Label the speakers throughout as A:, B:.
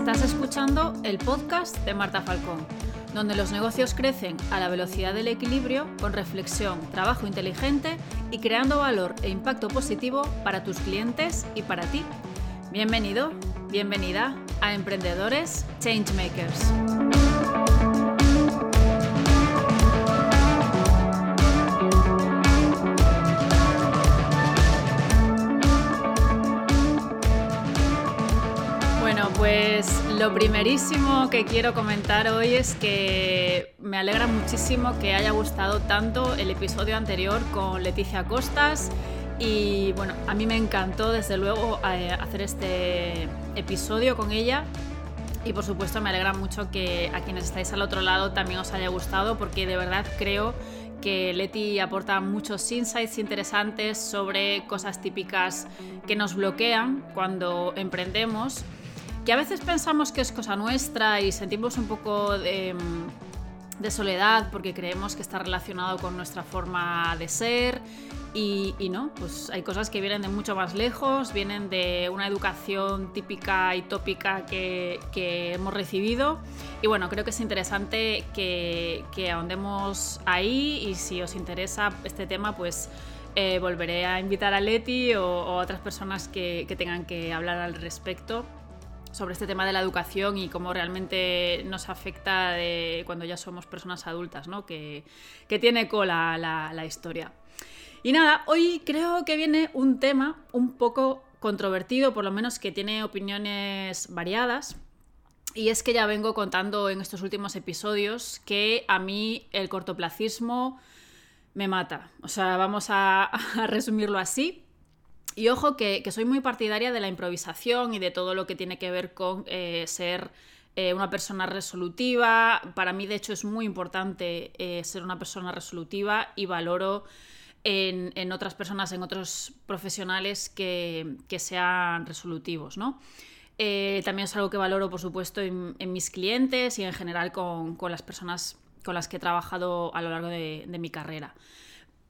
A: Estás escuchando el podcast de Marta Falcón, donde los negocios crecen a la velocidad del equilibrio con reflexión, trabajo inteligente y creando valor e impacto positivo para tus clientes y para ti. Bienvenido, bienvenida a Emprendedores Changemakers. Pues lo primerísimo que quiero comentar hoy es que me alegra muchísimo que haya gustado tanto el episodio anterior con Leticia Costas y bueno, a mí me encantó desde luego eh, hacer este episodio con ella. Y por supuesto me alegra mucho que a quienes estáis al otro lado también os haya gustado porque de verdad creo que Leti aporta muchos insights interesantes sobre cosas típicas que nos bloquean cuando emprendemos que a veces pensamos que es cosa nuestra y sentimos un poco de, soledad porque creemos que está relacionado con nuestra forma de ser y, no, pues hay cosas que vienen de mucho más lejos, vienen de una educación típica y tópica que, hemos recibido. Y bueno, creo que es interesante que, ahondemos ahí y si os interesa este tema, pues eh, volveré a invitar a Leti o, a otras personas que, que tengan que hablar al respecto sobre este tema de la educación y cómo realmente nos afecta cuando ya somos personas adultas, ¿no? que, tiene cola la, historia. Y nada, hoy creo que viene un tema un poco controvertido, por lo menos que tiene opiniones variadas. Y es que ya vengo contando en estos últimos episodios que a mí el cortoplacismo me mata. O sea, vamos a resumirlo así. Y ojo que, soy muy partidaria de la improvisación y de todo lo que tiene que ver con eh, ser eh, una persona resolutiva. Para mí, de hecho, es muy importante eh, ser una persona resolutiva y valoro en, otras personas, en otros profesionales que, sean resolutivos, ¿no? también es algo que valoro, por supuesto, en, mis clientes y en general con, las personas con las que he trabajado a lo largo de mi carrera.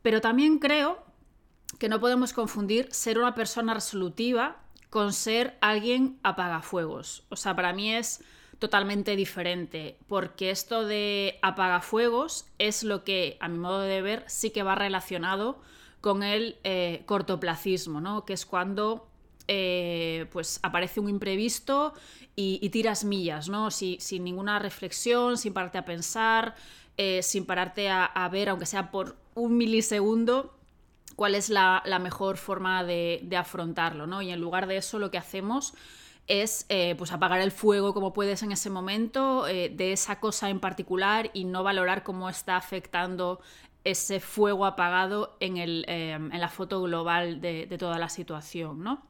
A: Pero también creo que no podemos confundir ser una persona resolutiva con ser alguien apagafuegos. O sea, para mí es totalmente diferente, porque esto de apagafuegos es lo que, a mi modo de ver, sí que va relacionado con el eh, cortoplacismo, ¿no? Que es cuando eh, pues aparece un imprevisto y, tiras millas, ¿no? sin ninguna reflexión, sin pararte a pensar, eh, sin pararte a ver, aunque sea por un milisegundo, cuál es la, mejor forma de, afrontarlo, ¿no? Y en lugar de eso lo que hacemos es eh, pues apagar el fuego como puedes en ese momento eh, de esa cosa en particular y no valorar cómo está afectando ese fuego apagado en, eh, la foto global de, toda la situación, ¿no?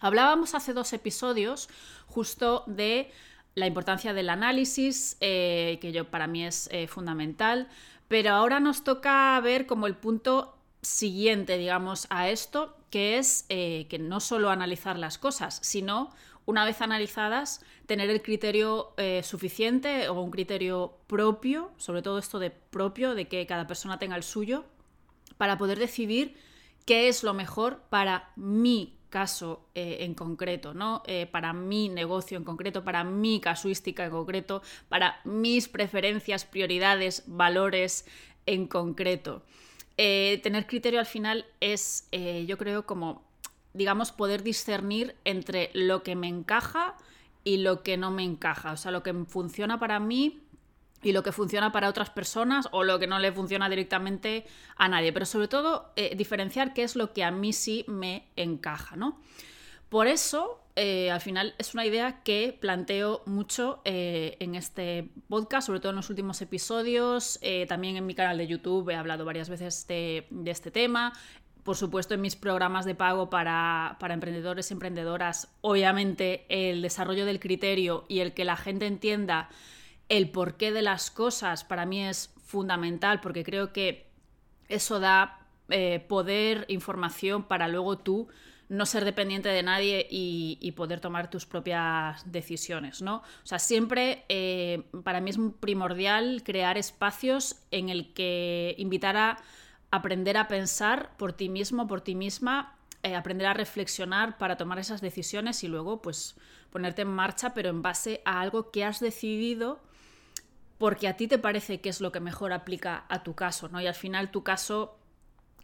A: Hablábamos hace dos episodios justo de la importancia del análisis, que yo, para mí es fundamental, pero ahora nos toca ver como el punto siguiente, digamos, a esto, que es eh, que no solo analizar las cosas, sino, una vez analizadas, tener el criterio eh, suficiente o un criterio propio, sobre todo esto de propio, de que cada persona tenga el suyo, para poder decidir qué es lo mejor para mi caso eh, en concreto, ¿no? para mi negocio en concreto, para mi casuística en concreto, para mis preferencias, prioridades, valores en concreto. Eh, tener criterio al final es, eh, yo creo, como, digamos, poder discernir entre lo que me encaja y lo que no me encaja. O sea, lo que funciona para mí y lo que funciona para otras personas o lo que no le funciona directamente a nadie. Pero sobre todo, eh, diferenciar qué es lo que a mí sí me encaja, ¿no? Por eso, eh, al final es una idea que planteo mucho eh, en este podcast, sobre todo en los últimos episodios. Eh, también en mi canal de YouTube he hablado varias veces de, este tema. Por supuesto, en mis programas de pago para, para emprendedores y emprendedoras, obviamente el desarrollo del criterio y el que la gente entienda el porqué de las cosas para mí es fundamental porque creo que eso da poder, información para luego tú no ser dependiente de nadie y, poder tomar tus propias decisiones, ¿no? O sea, siempre eh, para mí es primordial crear espacios en el que invitar a aprender a pensar por ti mismo, por ti misma, eh, aprender a reflexionar para tomar esas decisiones y luego pues ponerte en marcha, pero en base a algo que has decidido porque a ti te parece que es lo que mejor aplica a tu caso, ¿no? Y al final tu caso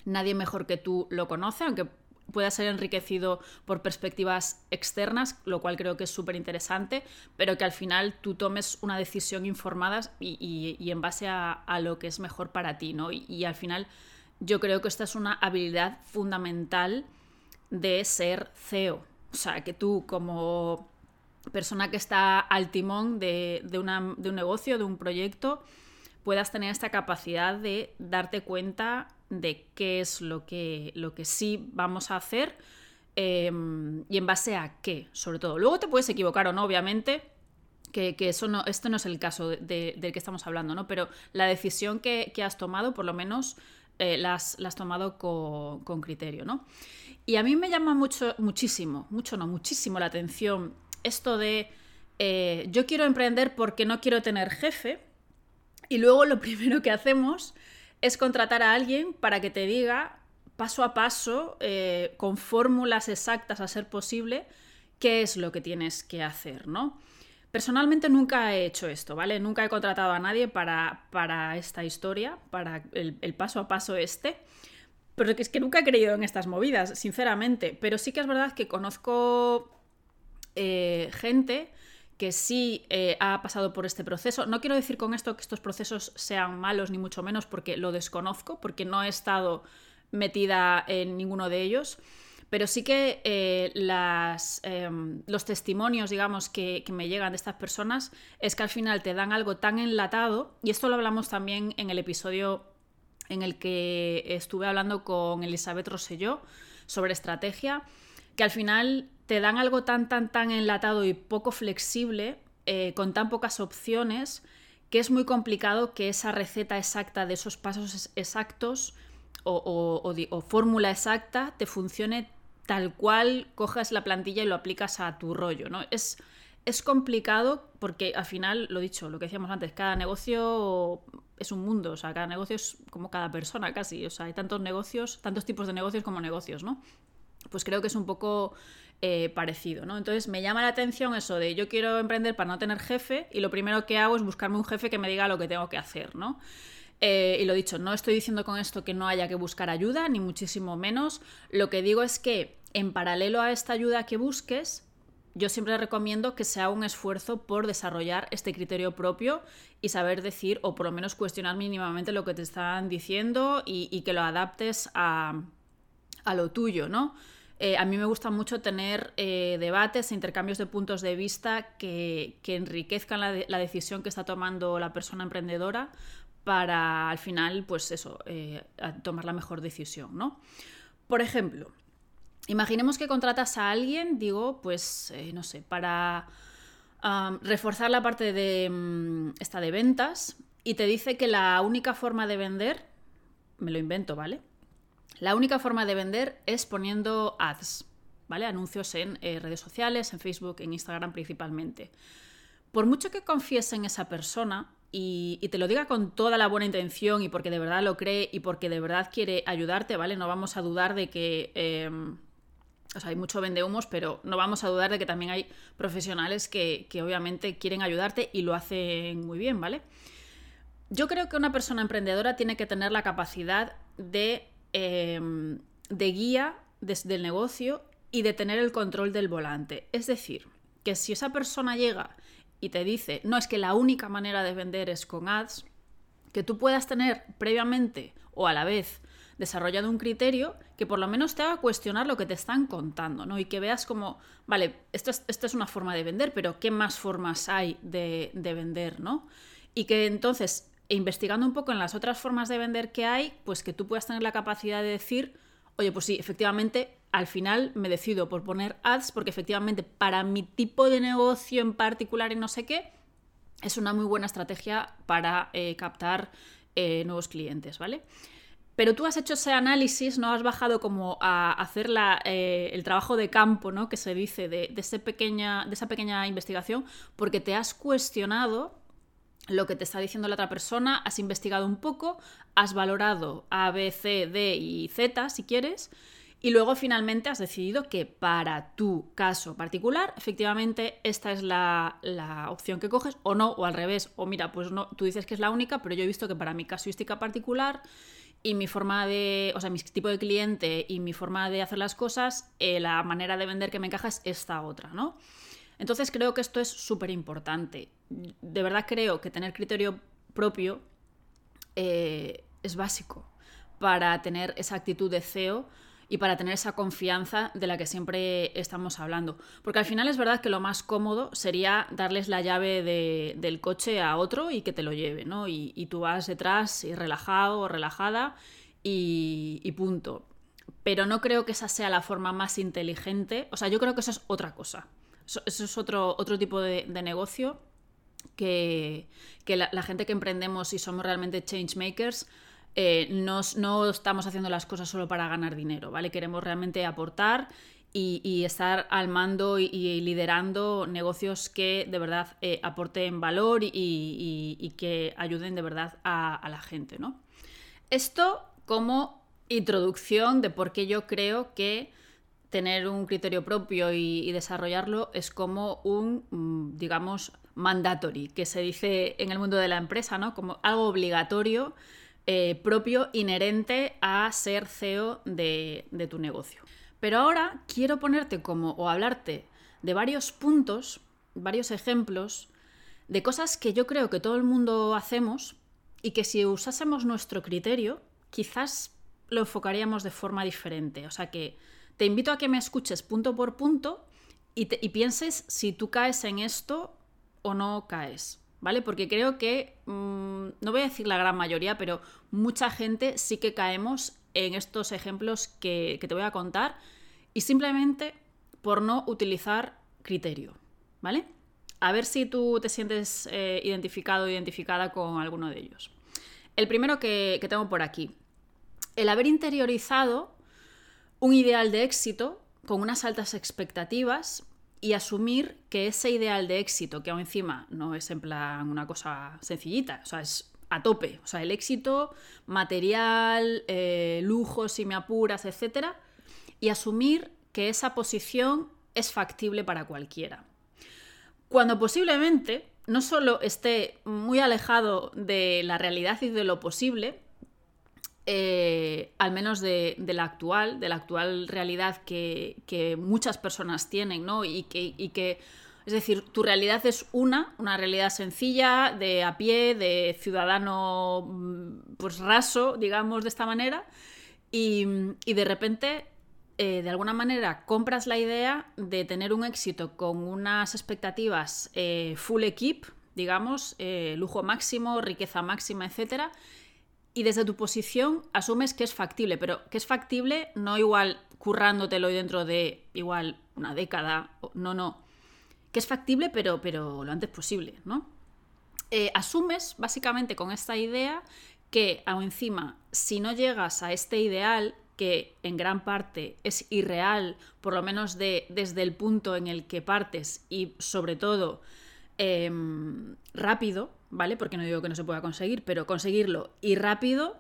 A: nadie mejor que tú lo conoce, aunque pueda ser enriquecido por perspectivas externas, lo cual creo que es súper interesante, pero que al final tú tomes una decisión informada y, en base a, lo que es mejor para ti, ¿no? Y, al final yo creo que esta es una habilidad fundamental de ser CEO. O sea, que tú como persona que está al timón de, de un negocio, de un proyecto, puedas tener esta capacidad de darte cuenta de qué es lo que, lo que sí vamos a hacer em, y en base a qué, sobre todo. Luego te puedes equivocar o no, obviamente, que, eso no, esto no es el caso de, del que estamos hablando, ¿no? Pero la decisión que, has tomado, por lo menos, eh, la, has, tomado con, criterio, ¿no? Y a mí me llama mucho, muchísimo, mucho no, muchísimo la atención esto de eh, yo quiero emprender porque no quiero tener jefe y luego lo primero que hacemos es contratar a alguien para que te diga paso a paso, eh, con fórmulas exactas a ser posible, qué es lo que tienes que hacer, ¿no? Personalmente nunca he hecho esto, ¿vale? Nunca he contratado a nadie para, para esta historia, para el, paso a paso este. Pero es que nunca he creído en estas movidas, sinceramente. Pero sí que es verdad que conozco eh, gente que sí eh, ha pasado por este proceso. No quiero decir con esto que estos procesos sean malos, ni mucho menos, porque lo desconozco, porque no he estado metida en ninguno de ellos. Pero sí que eh, las, em, los testimonios, digamos, que, que, me llegan de estas personas es que al final te dan algo tan enlatado, y esto lo hablamos también en el episodio en el que estuve hablando con Elizabeth Rosselló sobre estrategia, que al final te dan algo tan, tan, tan enlatado y poco flexible, eh, con tan pocas opciones, que es muy complicado que esa receta exacta de esos pasos exactos o, fórmula exacta te funcione tal cual cojas la plantilla y lo aplicas a tu rollo, ¿no? Es, es complicado porque al final, lo dicho, lo que decíamos antes, cada negocio es un mundo, o sea, cada negocio es como cada persona casi, o sea, hay tantos negocios, tantos tipos de negocios como negocios, ¿no? Pues creo que es un poco eh, parecido, ¿no? Entonces me llama la atención eso de yo quiero emprender para no tener jefe y lo primero que hago es buscarme un jefe que me diga lo que tengo que hacer, ¿no? Eh, y lo dicho, no estoy diciendo con esto que no haya que buscar ayuda, ni muchísimo menos. Lo que digo es que en paralelo a esta ayuda que busques, yo siempre recomiendo que sea un esfuerzo por desarrollar este criterio propio y saber decir, o por lo menos cuestionar mínimamente lo que te están diciendo y, que lo adaptes a, a lo tuyo, ¿no? Eh, a mí me gusta mucho tener eh, debates e intercambios de puntos de vista que, enriquezcan la, decisión que está tomando la persona emprendedora para al final, pues eso, eh, tomar la mejor decisión, ¿no? Por ejemplo, imaginemos que contratas a alguien, digo, pues, no sé, para reforzar la parte de mm, esta de ventas y te dice que la única forma de vender, me lo invento, ¿vale? La única forma de vender es poniendo ads, ¿vale? Anuncios en eh, redes sociales, en Facebook, en Instagram principalmente. Por mucho que confíes en esa persona y, te lo diga con toda la buena intención y porque de verdad lo cree y porque de verdad quiere ayudarte, ¿vale? No vamos a dudar de que... Em, o sea, hay mucho vendehumos, pero no vamos a dudar de que también hay profesionales que, que obviamente quieren ayudarte y lo hacen muy bien, ¿vale? Yo creo que una persona emprendedora tiene que tener la capacidad de Em, de guía desde el negocio y de tener el control del volante. Es decir, que si esa persona llega y te dice, no, es que la única manera de vender es con ads, que tú puedas tener previamente o a la vez desarrollado un criterio que por lo menos te haga cuestionar lo que te están contando, ¿no? Y que veas como, vale, esto es, esto es una forma de vender, pero ¿qué más formas hay de, de vender, ¿no? Y que entonces e investigando un poco en las otras formas de vender que hay, pues que tú puedas tener la capacidad de decir, oye, pues sí, efectivamente, al final me decido por poner ads porque efectivamente para mi tipo de negocio en particular y no sé qué, es una muy buena estrategia para eh, captar eh, nuevos clientes, ¿vale? Pero tú has hecho ese análisis, ¿no? Has bajado como a hacer eh, el trabajo de campo, ¿no? Que se dice de, ese pequeña, de esa pequeña investigación, porque te has cuestionado lo que te está diciendo la otra persona, has investigado un poco, has valorado A, B, C, D y Z si quieres, Y luego finalmente has decidido que para tu caso particular, efectivamente, esta es la, opción que coges, o no, o al revés, o mira, pues no, tú dices que es la única, pero yo he visto que para mi casuística particular y mi forma de, o sea, mi tipo de cliente y mi forma de hacer las cosas, eh, la manera de vender que me encaja es esta otra, ¿no? Entonces creo que esto es súper importante. De verdad creo que tener criterio propio eh, es básico para tener esa actitud de CEO y para tener esa confianza de la que siempre estamos hablando. Porque al final es verdad que lo más cómodo sería darles la llave del coche a otro y que te lo lleve, ¿no? Y, tú vas detrás y relajado o relajada y, punto. Pero no creo que esa sea la forma más inteligente. O sea, yo creo que eso es otra cosa. Eso, es otro, otro tipo de, negocio que, la, la, gente que emprendemos y somos realmente change makers eh, no, estamos haciendo las cosas solo para ganar dinero, ¿vale? Queremos realmente aportar y, estar al mando y, liderando negocios que de verdad eh, aporten valor y, que ayuden de verdad a, la gente, ¿no? Esto como introducción de por qué yo creo que tener un criterio propio y, desarrollarlo es como un, mm, digamos, mandatory, que se dice en el mundo de la empresa, ¿no? Como algo obligatorio eh, propio, inherente a ser CEO de, tu negocio. Pero ahora quiero ponerte como o hablarte de varios puntos, varios ejemplos de cosas que yo creo que todo el mundo hacemos y que si usásemos nuestro criterio, quizás lo enfocaríamos de forma diferente. O sea que te invito a que me escuches punto por punto y, pienses si tú caes en esto o no caes. ¿vale? Porque creo que, mm, no voy a decir la gran mayoría, pero mucha gente sí que caemos en estos ejemplos que, te voy a contar y simplemente por no utilizar criterio, ¿vale? A ver si tú te sientes eh, identificado o identificada con alguno de ellos. El primero que tengo por aquí. El haber interiorizado un ideal de éxito con unas altas expectativas y asumir que ese ideal de éxito, que aún encima no es en plan una cosa sencillita, o sea, es a tope, o sea, el éxito material, eh, lujo si me apuras, etc. Y asumir que esa posición es factible para cualquiera. Cuando posiblemente no solo esté muy alejado de la realidad y de lo posible, eh, al menos de, la actual, de la actual realidad que, muchas personas tienen, ¿no? Y que, es decir, tu realidad es una, una realidad sencilla, de a pie, de ciudadano mm, pues raso, digamos de esta manera, y, de repente eh, de alguna manera compras la idea de tener un éxito con unas expectativas eh, full equip, digamos, lujo máximo, riqueza máxima, etcétera, y desde tu posición asumes que es factible, pero que es factible no igual currándotelo dentro de igual una década, no, no, que es factible pero, pero lo antes posible, ¿no? Eh, asumes básicamente con esta idea que aún encima, si no llegas a este ideal, que en gran parte es irreal, por lo menos de, desde el punto en el que partes y sobre todo em, rápido, ¿vale? Porque no digo que no se pueda conseguir, pero conseguirlo y rápido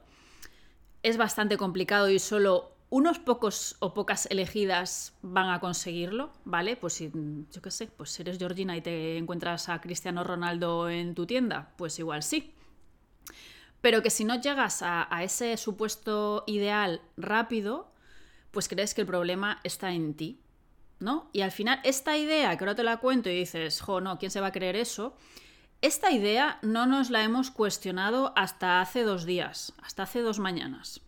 A: es bastante complicado y solo unos pocos o pocas elegidas van a conseguirlo, ¿vale? Pues si, yo qué sé, pues si eres Georgina y te encuentras a Cristiano Ronaldo en tu tienda, pues igual sí. Pero que si no llegas a, ese supuesto ideal rápido, pues crees que el problema está en ti, ¿no? Y al final, esta idea que ahora te la cuento y dices, jo, no, ¿quién se va a creer eso? Esta idea no nos la hemos cuestionado hasta hace dos días, hasta hace dos mañanas.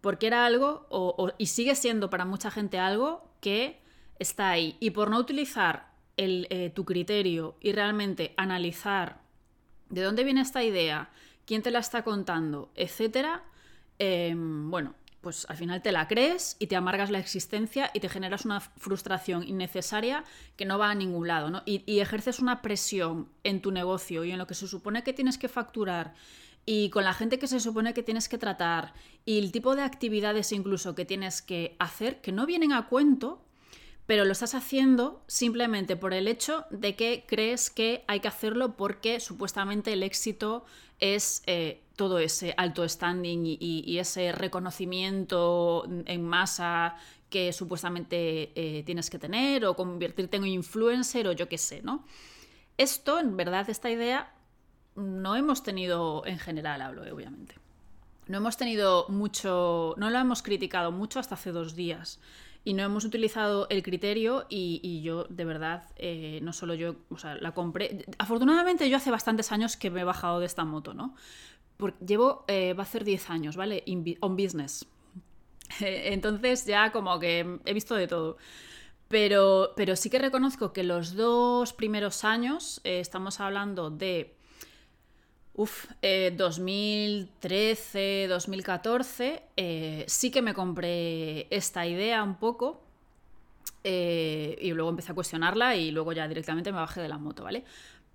A: Porque era algo, y sigue siendo para mucha gente algo, que está ahí. Y por no utilizar eh, tu criterio y realmente analizar de dónde viene esta idea, quién te la está contando, etc., em, bueno, pues al final te la crees y te amargas la existencia y te generas una frustración innecesaria que no va a ningún lado, ¿no? Y, ejerces una presión en tu negocio y en lo que se supone que tienes que facturar y con la gente que se supone que tienes que tratar y el tipo de actividades incluso que tienes que hacer que no vienen a cuento, pero lo estás haciendo simplemente por el hecho de que crees que hay que hacerlo porque supuestamente el éxito es eh, todo ese alto standing y, ese reconocimiento en masa que supuestamente eh, tienes que tener o convertirte en un influencer o yo qué sé, ¿no? Esto, en verdad, esta idea no hemos tenido en general, hablo, obviamente. No hemos tenido mucho, no lo hemos criticado mucho hasta hace dos días y no hemos utilizado el criterio y, yo de verdad, eh, no solo yo, o sea, la compré. Afortunadamente yo hace bastantes años que me he bajado de esta moto, ¿no? Porque llevo, eh, va a ser 10 años, ¿vale? on business. Entonces ya como que he visto de todo. Pero, pero sí que reconozco que los dos primeros años, eh, estamos hablando de Uf, 2013, eh, 2014, eh, sí que me compré esta idea un poco eh, y luego empecé a cuestionarla y luego ya directamente me bajé de la moto, ¿vale?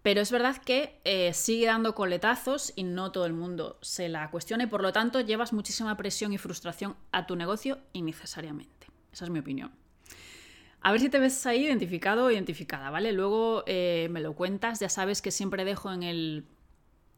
A: Pero es verdad que sigue dando coletazos y no todo el mundo se la cuestiona y por lo tanto llevas muchísima presión y frustración a tu negocio innecesariamente. Esa es mi opinión. A ver si te ves ahí identificado o identificada, ¿vale? Luego me lo cuentas, ya sabes que siempre dejo en el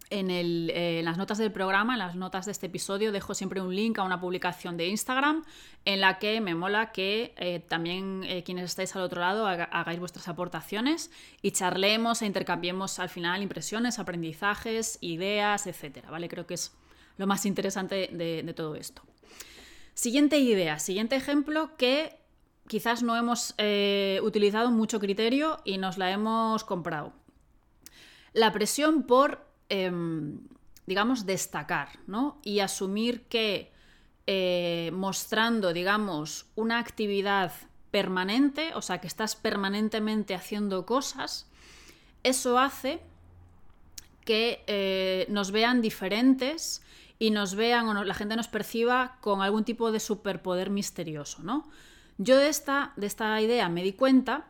A: eh, en, las notas del programa, en las notas de este episodio, dejo siempre un link a una publicación de Instagram en la que me mola que eh, también eh, quienes estáis al otro lado hagáis vuestras aportaciones y charlemos e intercambiemos al final impresiones, aprendizajes, ideas, etcétera, ¿vale? Creo que es lo más interesante de, de todo esto. Siguiente idea, siguiente ejemplo que quizás no hemos utilizado mucho criterio y nos la hemos comprado. La presión por Em, digamos, destacar, ¿no? Y asumir que eh, mostrando, digamos, una actividad permanente, o sea, que estás permanentemente haciendo cosas, eso hace que eh, nos vean diferentes y nos vean o la gente nos perciba con algún tipo de superpoder misterioso, ¿no? Yo de esta, de esta idea me di cuenta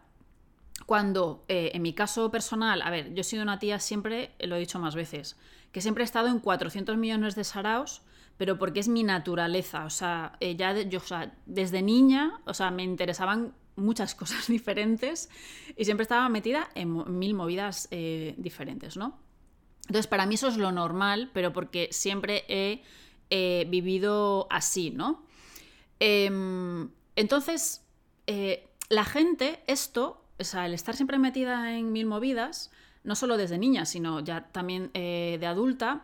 A: cuando, eh, en mi caso personal, a ver, yo he sido una tía siempre, lo he dicho más veces, que siempre he estado en 400 millones de saraos, pero porque es mi naturaleza. O sea, eh, ya yo, desde niña, o sea, me interesaban muchas cosas diferentes y siempre estaba metida en mil movidas eh, diferentes, ¿no? Entonces, para mí eso es lo normal, pero porque siempre he vivido así, ¿no? Em, entonces, la gente, esto o sea, el estar siempre metida en mil movidas, no solo desde niña, sino ya también eh, de adulta,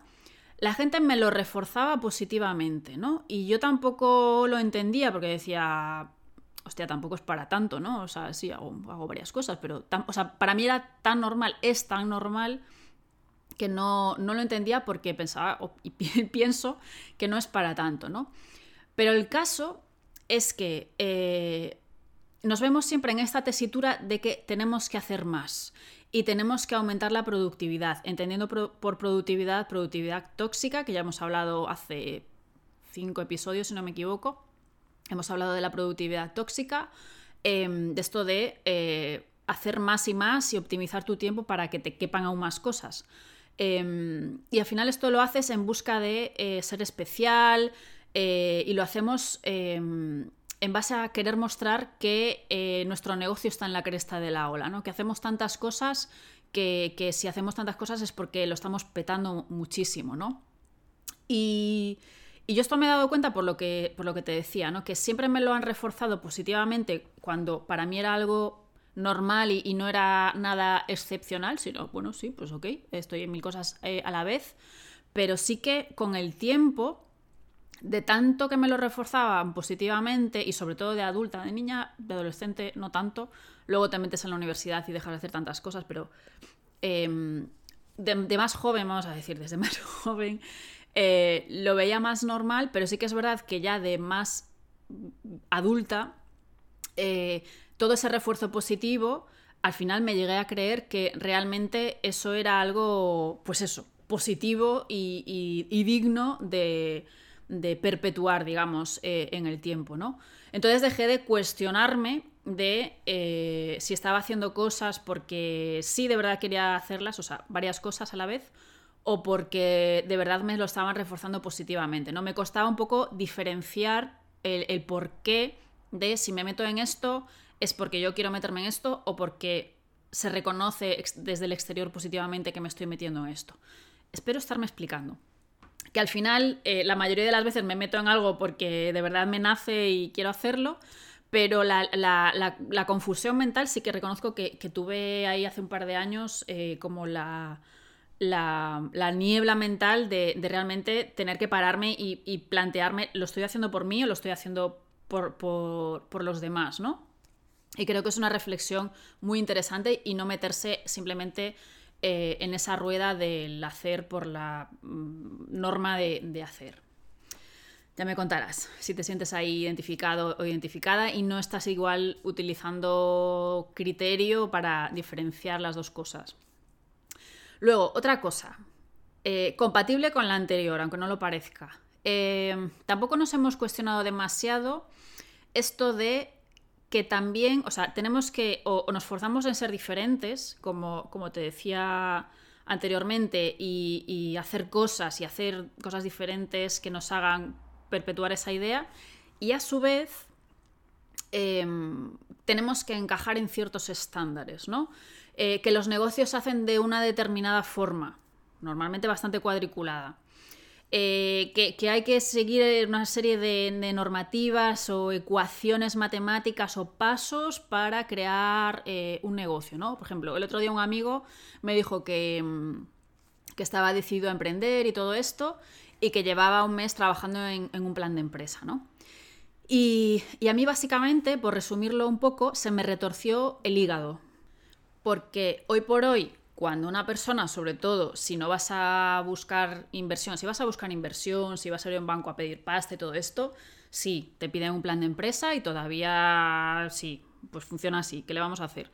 A: la gente me lo reforzaba positivamente, ¿no? Y yo tampoco lo entendía porque decía, hostia, tampoco es para tanto, ¿no? O sea, sí, hago, varias cosas, pero o sea, para mí era tan normal, es tan normal que no, no lo entendía porque pensaba y pienso que no es para tanto, ¿no? Pero el caso es que eh, nos vemos siempre en esta tesitura de que tenemos que hacer más y tenemos que aumentar la productividad, entendiendo por productividad productividad tóxica, que ya hemos hablado hace cinco episodios, si no me equivoco. Hemos hablado de la productividad tóxica, em, de esto de eh, hacer más y más y optimizar tu tiempo para que te quepan aún más cosas. Em, y al final esto lo haces en busca de eh, ser especial eh, y lo hacemos em, en base a querer mostrar que eh, nuestro negocio está en la cresta de la ola, ¿no? Que hacemos tantas cosas que, si hacemos tantas cosas es porque lo estamos petando muchísimo, ¿no? Y, yo esto me he dado cuenta por lo que, por lo que te decía, ¿no? Que siempre me lo han reforzado positivamente cuando para mí era algo normal y, no era nada excepcional, sino, bueno, sí, pues ok, estoy en mil cosas eh, a la vez, pero sí que con el tiempo de tanto que me lo reforzaban positivamente y sobre todo de adulta, de niña, de adolescente, no tanto. Luego te metes en la universidad y dejas de hacer tantas cosas, pero em, de, más joven, vamos a decir, desde más joven, eh, lo veía más normal, pero sí que es verdad que ya de más adulta, eh, todo ese refuerzo positivo, al final me llegué a creer que realmente eso era algo, pues eso, positivo y digno de de perpetuar, digamos, eh, en el tiempo, ¿no? Entonces dejé de cuestionarme de eh, si estaba haciendo cosas porque sí de verdad quería hacerlas, o sea, varias cosas a la vez, o porque de verdad me lo estaban reforzando positivamente, ¿no? Me costaba un poco diferenciar el, el porqué de si me meto en esto es porque yo quiero meterme en esto o porque se reconoce desde el exterior positivamente que me estoy metiendo en esto. espero estarme explicando. Que al final, eh, la mayoría de las veces me meto en algo porque de verdad me nace y quiero hacerlo, pero la, confusión mental sí que reconozco que, tuve ahí hace un par de años eh, como la, niebla mental de, realmente tener que pararme y, plantearme, ¿lo estoy haciendo por mí o lo estoy haciendo por, por los demás? ¿no? Y creo que es una reflexión muy interesante y no meterse simplemente eh, en esa rueda del hacer por la mm, norma de, hacer. Ya me contarás si te sientes ahí identificado o identificada y no estás igual utilizando criterio para diferenciar las dos cosas. Luego, otra cosa, eh, compatible con la anterior, aunque no lo parezca. Eh, tampoco nos hemos cuestionado demasiado esto de que también, o sea, tenemos que, o, nos forzamos en ser diferentes, como, como te decía anteriormente, y, hacer cosas y hacer cosas diferentes que nos hagan perpetuar esa idea, y a su vez em, tenemos que encajar en ciertos estándares, ¿no? Eh, que los negocios hacen de una determinada forma, normalmente bastante cuadriculada. Eh, que, hay que seguir una serie de, normativas o ecuaciones matemáticas o pasos para crear eh, un negocio, ¿no? Por ejemplo, el otro día un amigo me dijo que, mm, estaba decidido a emprender y todo esto y que llevaba un mes trabajando en, un plan de empresa, ¿no? Y a mí básicamente, por resumirlo un poco, se me retorció el hígado. Porque hoy por hoy cuando una persona, sobre todo, si no vas a buscar inversión, si vas a buscar inversión, si vas a ir a un banco a pedir pasta y todo esto, sí, te piden un plan de empresa y todavía sí, pues funciona así, ¿qué le vamos a hacer?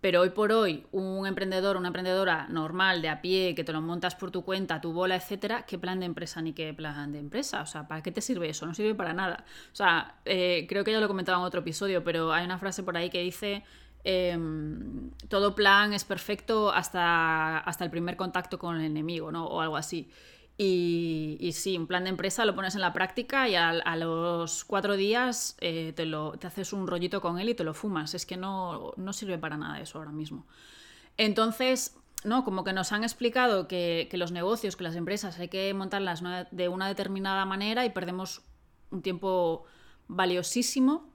A: Pero hoy por hoy, un emprendedor, una emprendedora normal, de a pie, que te lo montas por tu cuenta, tu bola, etcétera, ¿qué plan de empresa ni qué plan de empresa? O sea, ¿para qué te sirve eso? No sirve para nada. O sea, eh, creo que ya lo comentaba en otro episodio, pero hay una frase por ahí que dice Em, todo plan es perfecto hasta, hasta el primer contacto con el enemigo, ¿no? O algo así. Y, sí, un plan de empresa lo pones en la práctica y a, los cuatro días eh, te, lo, te haces un rollito con él y te lo fumas. Es que no, no sirve para nada eso ahora mismo. Entonces, ¿no? Como que nos han explicado que, que, los negocios, que las empresas hay que montarlas de una determinada manera y perdemos un tiempo valiosísimo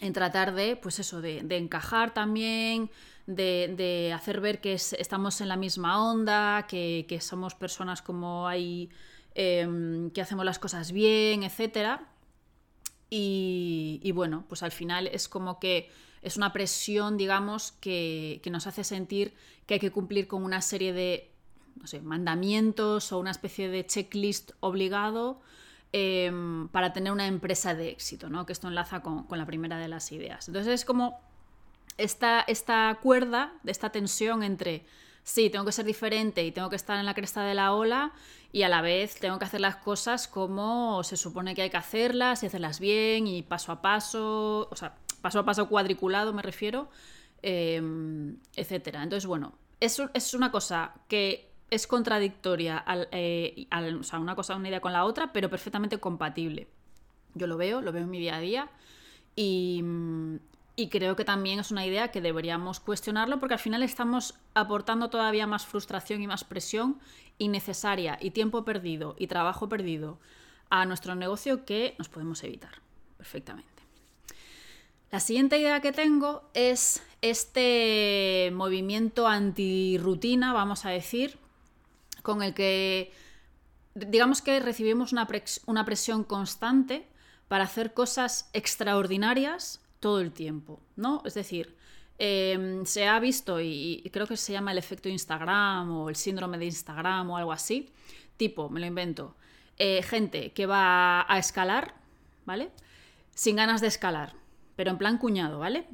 A: en tratar de, pues eso, de, encajar también, de, hacer ver que estamos en la misma onda, que, somos personas como hay, em, que hacemos las cosas bien, etc. Y, bueno, pues al final es como que es una presión, digamos, que, que nos hace sentir que hay que cumplir con una serie de, mandamientos o una especie de checklist obligado Em, para tener una empresa de éxito, ¿no? que esto enlaza con, la primera de las ideas. Entonces es como esta, esta cuerda, esta tensión entre, sí, tengo que ser diferente y tengo que estar en la cresta de la ola y a la vez tengo que hacer las cosas como se supone que hay que hacerlas y hacerlas bien y paso a paso, o sea, paso a paso cuadriculado me refiero, em, etcétera. Entonces, bueno, eso es una cosa que es contradictoria, eh, o sea, una cosa, una idea con la otra, pero perfectamente compatible. Yo lo veo, lo veo en mi día a día y, creo que también es una idea que deberíamos cuestionarlo porque al final estamos aportando todavía más frustración y más presión innecesaria y tiempo perdido y trabajo perdido a nuestro negocio que nos podemos evitar perfectamente. La siguiente idea que tengo es este movimiento antirrutina, vamos a decir, con el que digamos que recibimos una, presión constante para hacer cosas extraordinarias todo el tiempo, ¿no? Es decir, em, se ha visto, y, creo que se llama el efecto Instagram o el síndrome de Instagram o algo así, tipo, me lo invento, eh, gente que va a escalar, ¿vale? Sin ganas de escalar, pero en plan cuñado, ¿vale?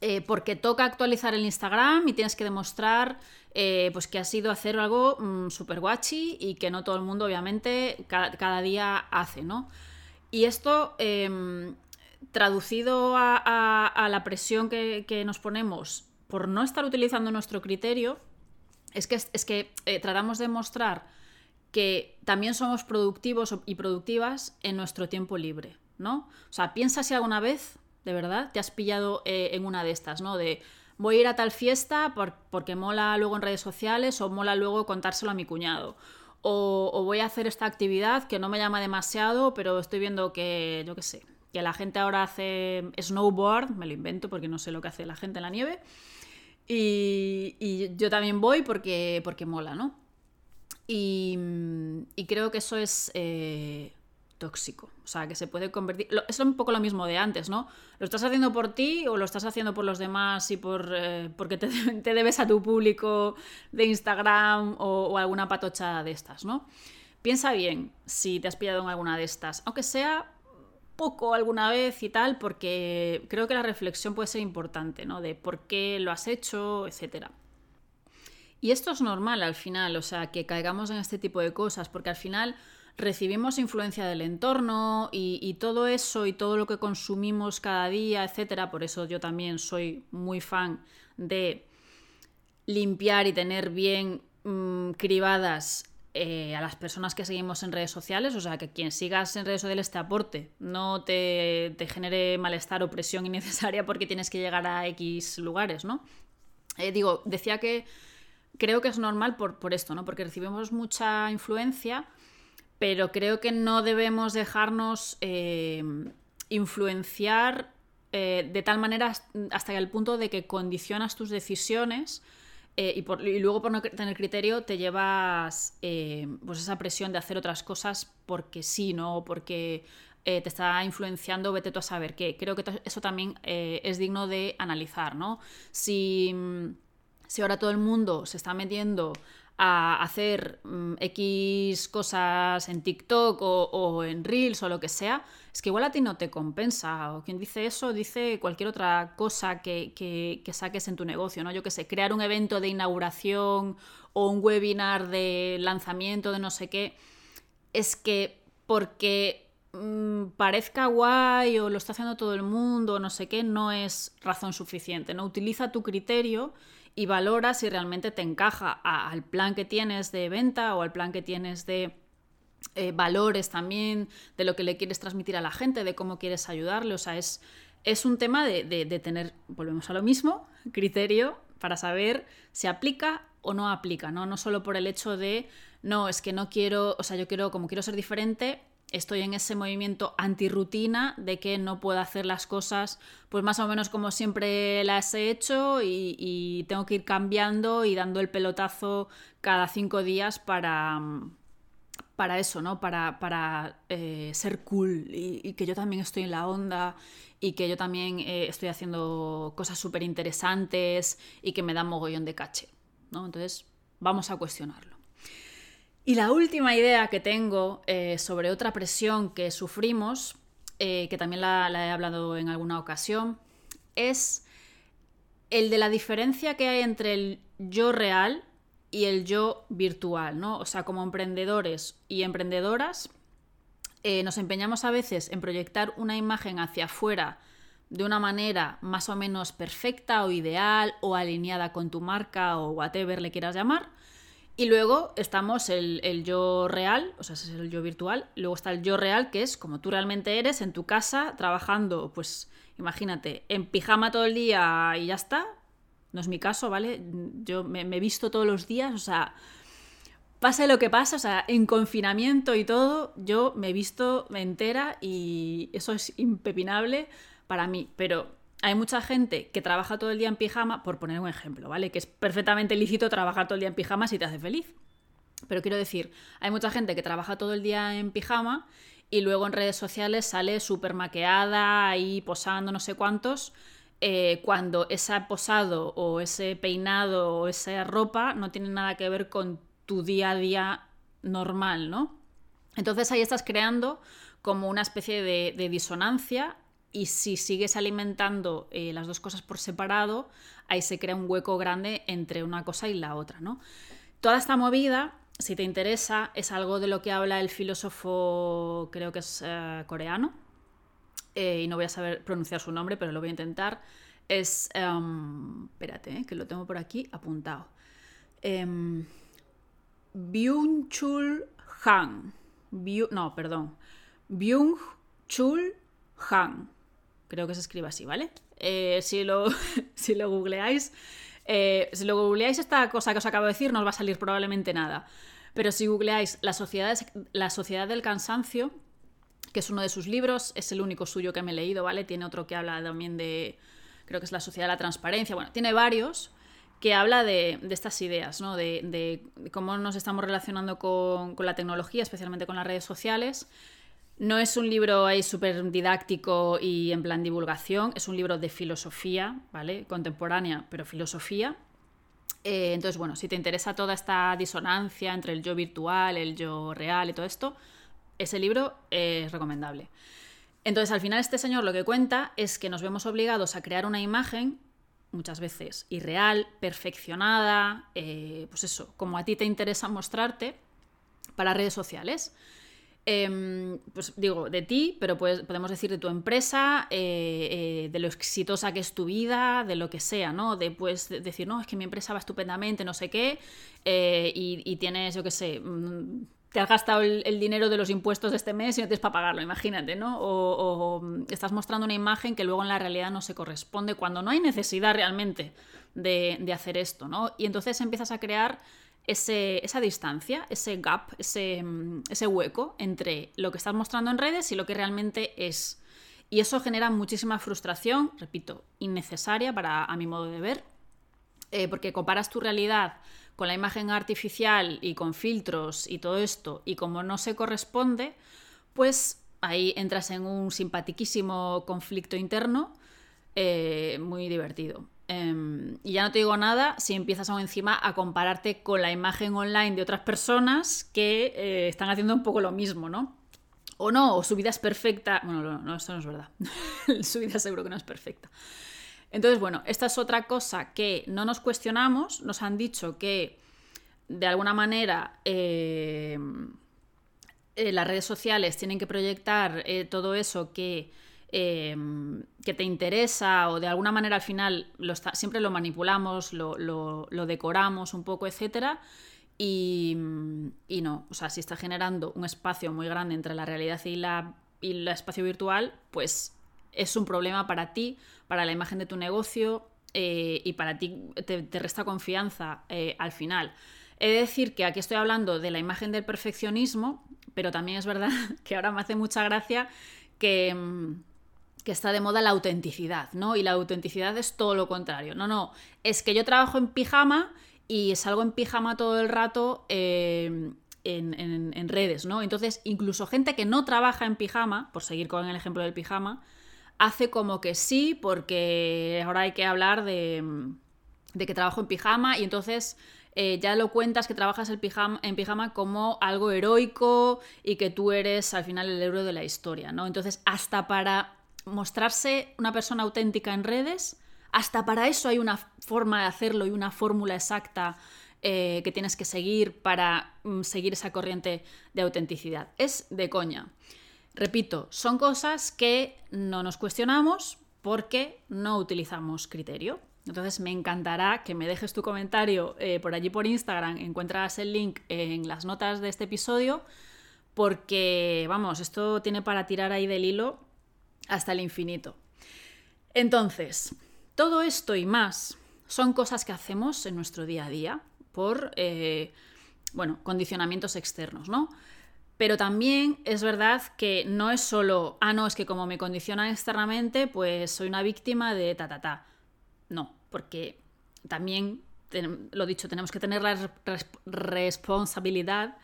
A: Eh, porque toca actualizar el Instagram y tienes que demostrar eh, pues que ha sido hacer algo mm, súper guachi y que no todo el mundo obviamente cada, día hace, ¿no? Y esto em, traducido a, la presión que, nos ponemos por no estar utilizando nuestro criterio, es que, es que eh, tratamos de mostrar que también somos productivos y productivas en nuestro tiempo libre, ¿no? O sea, piensa si alguna vez de verdad, te has pillado eh, en una de estas, ¿no? De, voy a ir a tal fiesta porque mola luego en redes sociales o mola luego contárselo a mi cuñado. O, voy a hacer esta actividad que no me llama demasiado, pero estoy viendo que, yo qué sé, que la gente ahora hace snowboard, me lo invento porque no sé lo que hace la gente en la nieve, y, yo también voy porque, porque mola, ¿no? Y, creo que eso es eh, tóxico, o sea, que se puede convertir... Es un poco lo mismo de antes, ¿no? ¿Lo estás haciendo por ti o lo estás haciendo por los demás y por, eh, porque te, debes a tu público de Instagram o, o alguna patochada de estas, ¿no? Piensa bien si te has pillado en alguna de estas, aunque sea poco alguna vez y tal, porque creo que la reflexión puede ser importante, ¿no? De por qué lo has hecho, etc. Y esto es normal al final, o sea, que caigamos en este tipo de cosas, porque al final recibimos influencia del entorno y, todo eso y todo lo que consumimos cada día, etc. Por eso yo también soy muy fan de limpiar y tener bien mm, cribadas eh, a las personas que seguimos en redes sociales, o sea, que quien sigas en redes sociales te aporte, no te, genere malestar o presión innecesaria porque tienes que llegar a X lugares, ¿no? Eh, digo, decía que creo que es normal por, por esto, ¿no? Porque recibimos mucha influencia, pero creo que no debemos dejarnos eh, influenciar de tal manera hasta el punto de que condicionas tus decisiones eh, y, luego por no tener criterio te llevas eh, pues esa presión de hacer otras cosas porque sí, ¿no? Porque eh, te está influenciando, vete tú a saber qué. Creo que eso también es digno de analizar, ¿no? Si, si ahora todo el mundo se está metiendo a hacer mm, X cosas en TikTok o, en Reels o lo que sea, es que igual a ti no te compensa. O quien dice eso dice cualquier otra cosa que, que, saques en tu negocio, ¿no? Yo qué sé, crear un evento de inauguración o un webinar de lanzamiento de no sé qué. Es que porque mm, parezca guay o lo está haciendo todo el mundo o no sé qué, no es razón suficiente. ¿no? Utiliza tu criterio y valora si realmente te encaja al plan que tienes de venta o al plan que tienes de eh, valores también, de lo que le quieres transmitir a la gente, de cómo quieres ayudarle. O sea, es, es un tema de, de tener, volvemos a lo mismo, criterio para saber si aplica o no aplica, ¿no? No solo por el hecho de, no, es que no quiero, o sea, yo quiero, como quiero ser diferente, estoy en ese movimiento antirrutina de que no puedo hacer las cosas pues más o menos como siempre las he hecho y, tengo que ir cambiando y dando el pelotazo cada cinco días para, para eso, ¿no? Para, para eh, ser cool y, que yo también estoy en la onda y que yo también eh, estoy haciendo cosas súper interesantes y que me dan mogollón de caché, ¿no? Entonces, vamos a cuestionarlo. Y la última idea que tengo eh, sobre otra presión que sufrimos, eh, que también la, he hablado en alguna ocasión, es el de la diferencia que hay entre el yo real y el yo virtual, ¿no? O sea, como emprendedores y emprendedoras, eh, nos empeñamos a veces en proyectar una imagen hacia afuera de una manera más o menos perfecta o ideal o alineada con tu marca o whatever le quieras llamar, y luego estamos el, yo real, o sea, ese es el yo virtual. Luego está el yo real, que es como tú realmente eres en tu casa, trabajando, pues imagínate, en pijama todo el día y ya está. No es mi caso, ¿vale? Yo me, he visto todos los días, o sea, pase lo que pasa, o sea, en confinamiento y todo, yo me he visto entera y eso es impepinable para mí. Pero hay mucha gente que trabaja todo el día en pijama, por poner un ejemplo, ¿vale? Que es perfectamente lícito trabajar todo el día en pijama si te hace feliz. Pero quiero decir, hay mucha gente que trabaja todo el día en pijama y luego en redes sociales sale súper maqueada, ahí posando no sé cuántos, eh, cuando ese posado o ese peinado o esa ropa no tiene nada que ver con tu día a día normal, ¿no? Entonces ahí estás creando como una especie de, de disonancia y si sigues alimentando eh, las dos cosas por separado, ahí se crea un hueco grande entre una cosa y la otra, ¿no? Toda esta movida, si te interesa, es algo de lo que habla el filósofo, creo que es eh, coreano, eh, y no voy a saber pronunciar su nombre, pero lo voy a intentar. Es, um, espérate, que lo tengo por aquí apuntado. Um, Byung-chul Han. no, perdón. Byung-chul Han creo que se escribe así, ¿vale? eh, si, lo, si lo googleáis, eh, si lo googleáis esta cosa que os acabo de decir, no os va a salir probablemente nada. Pero si googleáis la sociedad, la sociedad del cansancio, que es uno de sus libros, es el único suyo que me he leído, ¿vale? Tiene otro que habla también de, creo que es la sociedad de la transparencia, bueno, tiene varios que habla de, estas ideas, ¿no? De, cómo nos estamos relacionando con, con, la tecnología, especialmente con las redes sociales. No es un libro ahí súper didáctico y en plan divulgación, es un libro de filosofía, ¿vale? Contemporánea, pero filosofía. Eh, entonces, bueno, si te interesa toda esta disonancia entre el yo virtual, el yo real y todo esto, ese libro es recomendable. Entonces, al final, este señor lo que cuenta es que nos vemos obligados a crear una imagen, muchas veces irreal, perfeccionada, eh, pues eso, como a ti te interesa mostrarte, para redes sociales. Em, pues digo, de ti, pero podemos decir de tu empresa, eh, eh, de lo exitosa que es tu vida, de lo que sea, ¿no? De pues, decir, no, es que mi empresa va estupendamente, no sé qué, y, y, tienes, yo qué sé, mm, te has gastado el, dinero de los impuestos de este mes y no tienes para pagarlo, imagínate, ¿no? O, estás mostrando una imagen que luego en la realidad no se corresponde cuando no hay necesidad realmente de, hacer esto, ¿no? Y entonces empiezas a crear ese, esa distancia, ese gap, ese, mm, ese hueco entre lo que estás mostrando en redes y lo que realmente es. Y eso genera muchísima frustración, repito, innecesaria para a mi modo de ver, eh, porque comparas tu realidad con la imagen artificial y con filtros y todo esto, y como no se corresponde, pues ahí entras en un simpatiquísimo conflicto interno eh, muy divertido. Em, y ya no te digo nada si empiezas aún encima a compararte con la imagen online de otras personas que eh, están haciendo un poco lo mismo, ¿no? O no, o su vida es perfecta. Bueno, no, no esto no es verdad. su vida seguro que no es perfecta. Entonces, bueno, esta es otra cosa que no nos cuestionamos, nos han dicho que de alguna manera eh, eh, las redes sociales tienen que proyectar eh, todo eso que, que, te interesa o de alguna manera al final siempre lo manipulamos, lo, decoramos un poco, etc. Y, no, o sea, si está generando un espacio muy grande entre la realidad y, la, y el espacio virtual, pues es un problema para ti, para la imagen de tu negocio eh, y para ti te, resta confianza eh, al final. He de decir que aquí estoy hablando de la imagen del perfeccionismo, pero también es verdad que ahora me hace mucha gracia que, mm, que está de moda la autenticidad, ¿no? Y la autenticidad es todo lo contrario. No, no, es que yo trabajo en pijama y salgo en pijama todo el rato eh, en, en, redes, ¿no? Entonces, incluso gente que no trabaja en pijama, por seguir con el ejemplo del pijama, hace como que sí, porque ahora hay que hablar de, que trabajo en pijama y entonces eh, ya lo cuentas que trabajas en pijama, en pijama como algo heroico y que tú eres al final el héroe de la historia, ¿no? Entonces, hasta para mostrarse una persona auténtica en redes, hasta para eso hay una forma de hacerlo y una fórmula exacta eh, que tienes que seguir para mm, seguir esa corriente de autenticidad. Es de coña. Repito, son cosas que no nos cuestionamos porque no utilizamos criterio. Entonces me encantará que me dejes tu comentario eh, por allí por Instagram, encuentras el link en las notas de este episodio, porque vamos, esto tiene para tirar ahí del hilo hasta el infinito. Entonces, todo esto y más son cosas que hacemos en nuestro día a día por, eh, bueno, condicionamientos externos, ¿no? Pero también es verdad que no es solo, ah, no, es que como me condicionan externamente, pues soy una víctima de ta, ta, ta. No, porque también, lo dicho, tenemos que tener la responsabilidad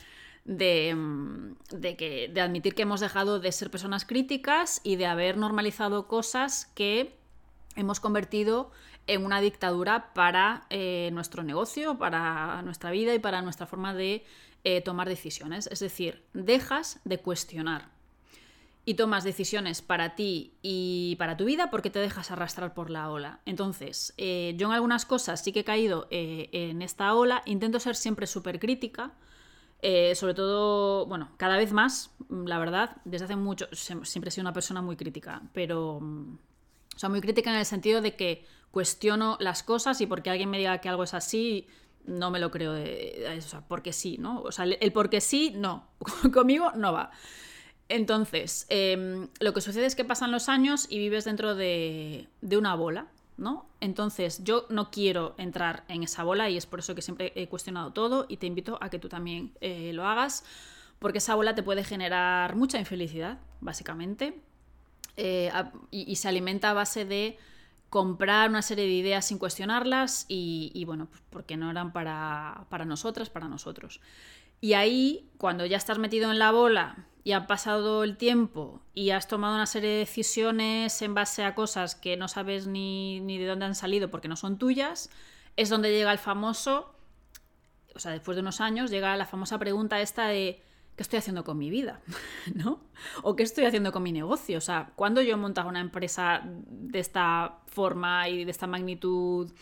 A: de, mm, de, que, de admitir que hemos dejado de ser personas críticas y de haber normalizado cosas que hemos convertido en una dictadura para eh, nuestro negocio, para nuestra vida y para nuestra forma de eh, tomar decisiones. Es decir, dejas de cuestionar y tomas decisiones para ti y para tu vida porque te dejas arrastrar por la ola. Entonces, eh, yo en algunas cosas sí que he caído en esta ola, intento ser siempre súper crítica. Sobre todo, bueno, cada vez más, la verdad, desde hace mucho, siempre he sido una persona muy crítica, pero, mm, o sea, muy crítica en el sentido de que cuestiono las cosas y porque alguien me diga que algo es así, no me lo creo de, o sea, porque sí, ¿no? O sea, el, porque sí, no. Conmigo no va. Entonces, em, lo que sucede es que pasan los años y vives dentro de, una bola, ¿no? Entonces, yo no quiero entrar en esa bola y es por eso que siempre he cuestionado todo y te invito a que tú también eh, lo hagas, porque esa bola te puede generar mucha infelicidad, básicamente, eh, y, se alimenta a base de comprar una serie de ideas sin cuestionarlas y, bueno, pues porque no eran para, para nosotras, para nosotros. Y ahí, cuando ya estás metido en la bola y ha pasado el tiempo y has tomado una serie de decisiones en base a cosas que no sabes ni, ni de dónde han salido porque no son tuyas, es donde llega el famoso, o sea, después de unos años, llega la famosa pregunta esta de ¿qué estoy haciendo con mi vida? ¿No? O ¿qué estoy haciendo con mi negocio? O sea, cuando yo he montado una empresa de esta forma y de esta magnitud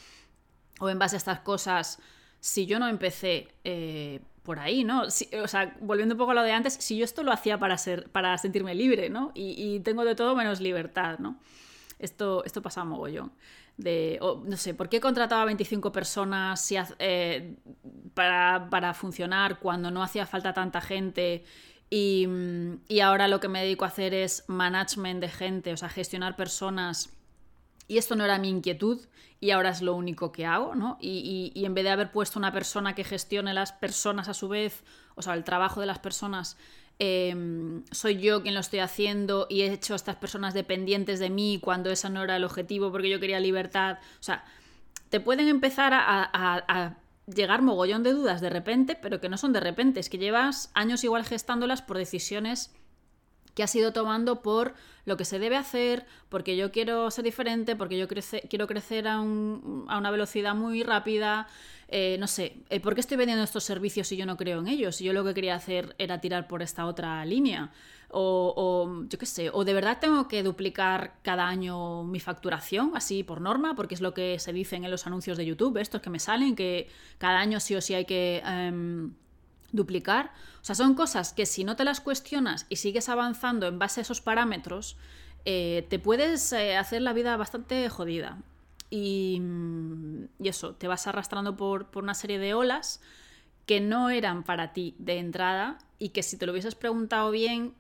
A: o en base a estas cosas, si yo no empecé eh, por ahí, ¿no? o sea, volviendo un poco a lo de antes, si yo esto lo hacía para, ser, para sentirme libre, ¿no? Y, tengo de todo menos libertad, ¿no? Esto, esto pasa mogollón. De, no sé, ¿por qué contrataba a 25 personas eh, para, para, funcionar cuando no hacía falta tanta gente? Y, y ahora lo que me dedico a hacer es management de gente, o sea, gestionar personas y esto no era mi inquietud y ahora es lo único que hago, ¿no? Y, en vez de haber puesto una persona que gestione las personas a su vez, o sea, el trabajo de las personas, em, soy yo quien lo estoy haciendo y he hecho a estas personas dependientes de mí cuando ese no era el objetivo porque yo quería libertad. O sea, te pueden empezar a, a llegar mogollón de dudas de repente, pero que no son de repente, es que llevas años igual gestándolas por decisiones que has ido tomando por lo que se debe hacer, porque yo quiero ser diferente, porque yo quiero crecer a, una velocidad muy rápida, eh, no sé, eh, ¿por qué estoy vendiendo estos servicios si yo no creo en ellos? Si yo lo que quería hacer era tirar por esta otra línea. O, o, yo qué sé, o de verdad tengo que duplicar cada año mi facturación, así por norma, porque es lo que se dicen en los anuncios de YouTube, estos que me salen, que cada año sí o sí hay que... Em, duplicar. O sea, son cosas que si no te las cuestionas y sigues avanzando en base a esos parámetros, eh, te puedes eh, hacer la vida bastante jodida. Y, mm, y eso, te vas arrastrando por, por, una serie de olas que no eran para ti de entrada y que si te lo hubieses preguntado bien,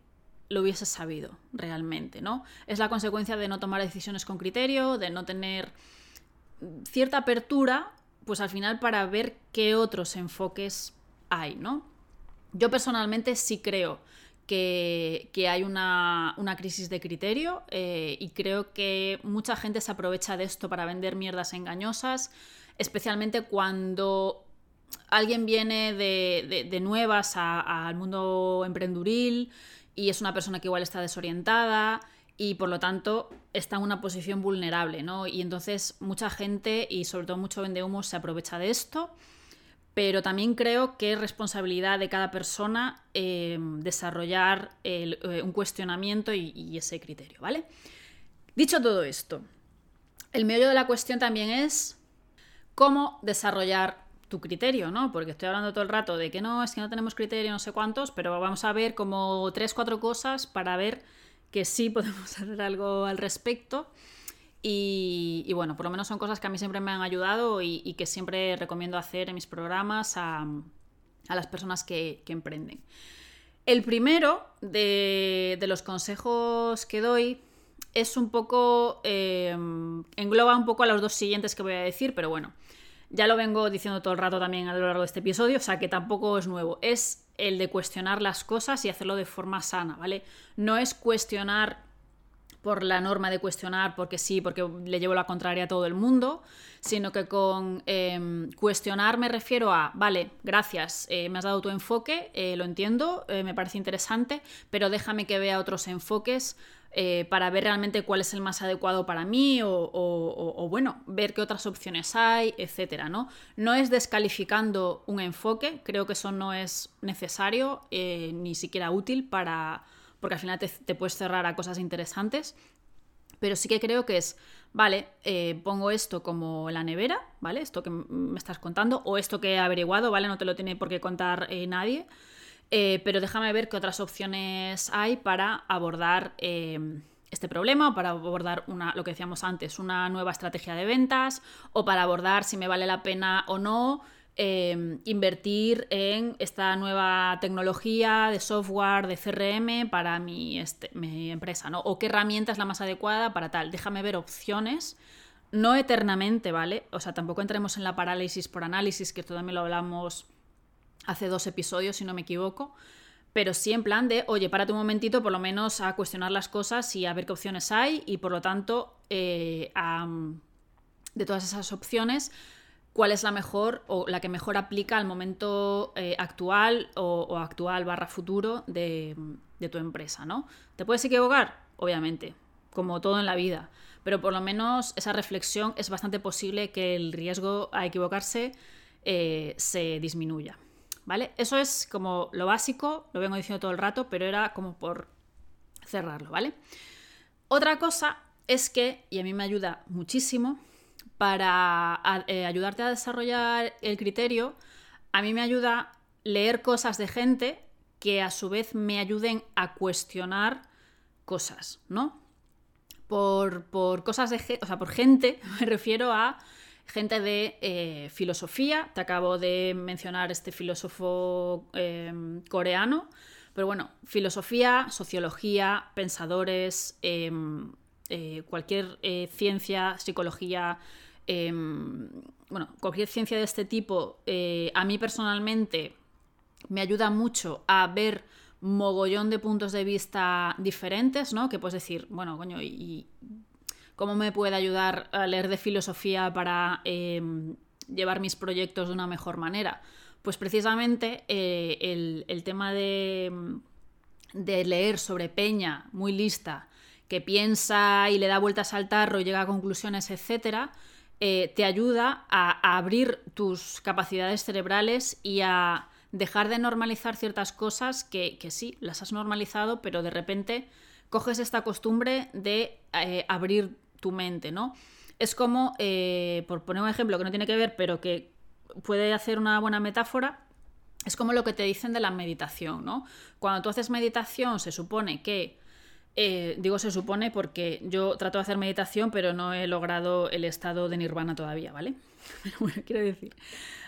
A: lo hubieses sabido realmente, ¿no? Es la consecuencia de no tomar decisiones con criterio, de no tener cierta apertura, pues al final para ver qué otros enfoques hay, ¿no? Yo personalmente sí creo que, hay una, crisis de criterio eh, y creo que mucha gente se aprovecha de esto para vender mierdas engañosas, especialmente cuando alguien viene de, nuevas al mundo emprenduril y es una persona que igual está desorientada y por lo tanto está en una posición vulnerable, ¿no? Y entonces mucha gente y sobre todo mucho humo se aprovecha de esto pero también creo que es responsabilidad de cada persona eh, desarrollar eh, un cuestionamiento y, ese criterio, ¿vale? Dicho todo esto, el meollo de la cuestión también es cómo desarrollar tu criterio, ¿no? Porque estoy hablando todo el rato de que no, es que no tenemos criterio, no sé cuántos, pero vamos a ver como tres, cuatro cosas para ver que sí podemos hacer algo al respecto y, bueno, por lo menos son cosas que a mí siempre me han ayudado y, que siempre recomiendo hacer en mis programas a, las personas que, emprenden. El primero de, los consejos que doy es un poco, eh, engloba un poco a los dos siguientes que voy a decir, pero bueno, ya lo vengo diciendo todo el rato también a lo largo de este episodio, o sea que tampoco es nuevo. Es el de cuestionar las cosas y hacerlo de forma sana, ¿vale? No es cuestionar por la norma de cuestionar, porque sí, porque le llevo la contraria a todo el mundo, sino que con em, cuestionar me refiero a, vale, gracias, eh, me has dado tu enfoque, eh, lo entiendo, eh, me parece interesante, pero déjame que vea otros enfoques para ver realmente cuál es el más adecuado para mí o, bueno, ver qué otras opciones hay, etcétera, ¿no? No es descalificando un enfoque, creo que eso no es necesario ni siquiera útil para porque al final te, puedes cerrar a cosas interesantes. Pero sí que creo que es, vale, eh, pongo esto como la nevera, ¿vale? Esto que me estás contando, o esto que he averiguado, ¿vale? No te lo tiene por qué contar eh, nadie. Eh, pero déjame ver qué otras opciones hay para abordar este problema, o para abordar una, lo que decíamos antes, una nueva estrategia de ventas, o para abordar si me vale la pena o no em, invertir en esta nueva tecnología de software, de CRM para mi, este, mi empresa, ¿no? O qué herramienta es la más adecuada para tal. Déjame ver opciones no eternamente, ¿vale? O sea, tampoco entremos en la parálisis por análisis, que esto también lo hablamos hace dos episodios, si no me equivoco, pero sí en plan de, oye, párate un momentito por lo menos a cuestionar las cosas y a ver qué opciones hay y por lo tanto, eh, de todas esas opciones, cuál es la mejor o la que mejor aplica al momento eh, actual o, actual barra futuro de, tu empresa, ¿no? ¿Te puedes equivocar? Obviamente, como todo en la vida pero por lo menos esa reflexión es bastante posible que el riesgo a equivocarse eh, se disminuya. ¿Vale? Eso es como lo básico, lo vengo diciendo todo el rato, pero era como por cerrarlo, ¿vale? Otra cosa es que, y a mí me ayuda muchísimo, para eh, ayudarte a desarrollar el criterio, a mí me ayuda leer cosas de gente que a su vez me ayuden a cuestionar cosas, ¿no? por, cosas de o sea, por gente, me refiero a gente de eh, filosofía. Te acabo de mencionar este filósofo em, coreano. Pero bueno, filosofía, sociología, pensadores, em, eh, cualquier ciencia, psicología, em, bueno, cualquier ciencia de este tipo, a mí personalmente me ayuda mucho a ver mogollón de puntos de vista diferentes, ¿no? Que puedes decir, bueno, coño, ¿y cómo me puede ayudar a leer de filosofía para em, llevar mis proyectos de una mejor manera? Pues precisamente eh, el, tema de, de, leer sobre Peña, muy lista, que piensa y le da vueltas al tarro y llega a conclusiones, etcétera, eh, te ayuda a abrir tus capacidades cerebrales y a dejar de normalizar ciertas cosas que, sí, las has normalizado, pero de repente coges esta costumbre de eh, abrir tu mente, ¿no? Es como, eh, por poner un ejemplo que no tiene que ver, pero que puede hacer una buena metáfora, es como lo que te dicen de la meditación, ¿no? Cuando tú haces meditación se supone que, eh, digo se supone porque yo trato de hacer meditación, pero no he logrado el estado de nirvana todavía, ¿vale? Pero bueno, quiero decir,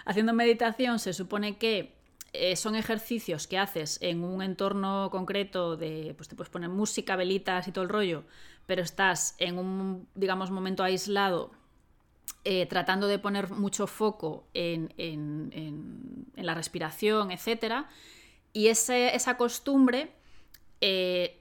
A: haciendo meditación se supone que eh, son ejercicios que haces en un entorno concreto de, pues te puedes poner música, velitas y todo el rollo, pero estás en un, digamos, momento aislado, eh, tratando de poner mucho foco en, la respiración, etc. Y esa costumbre, eh,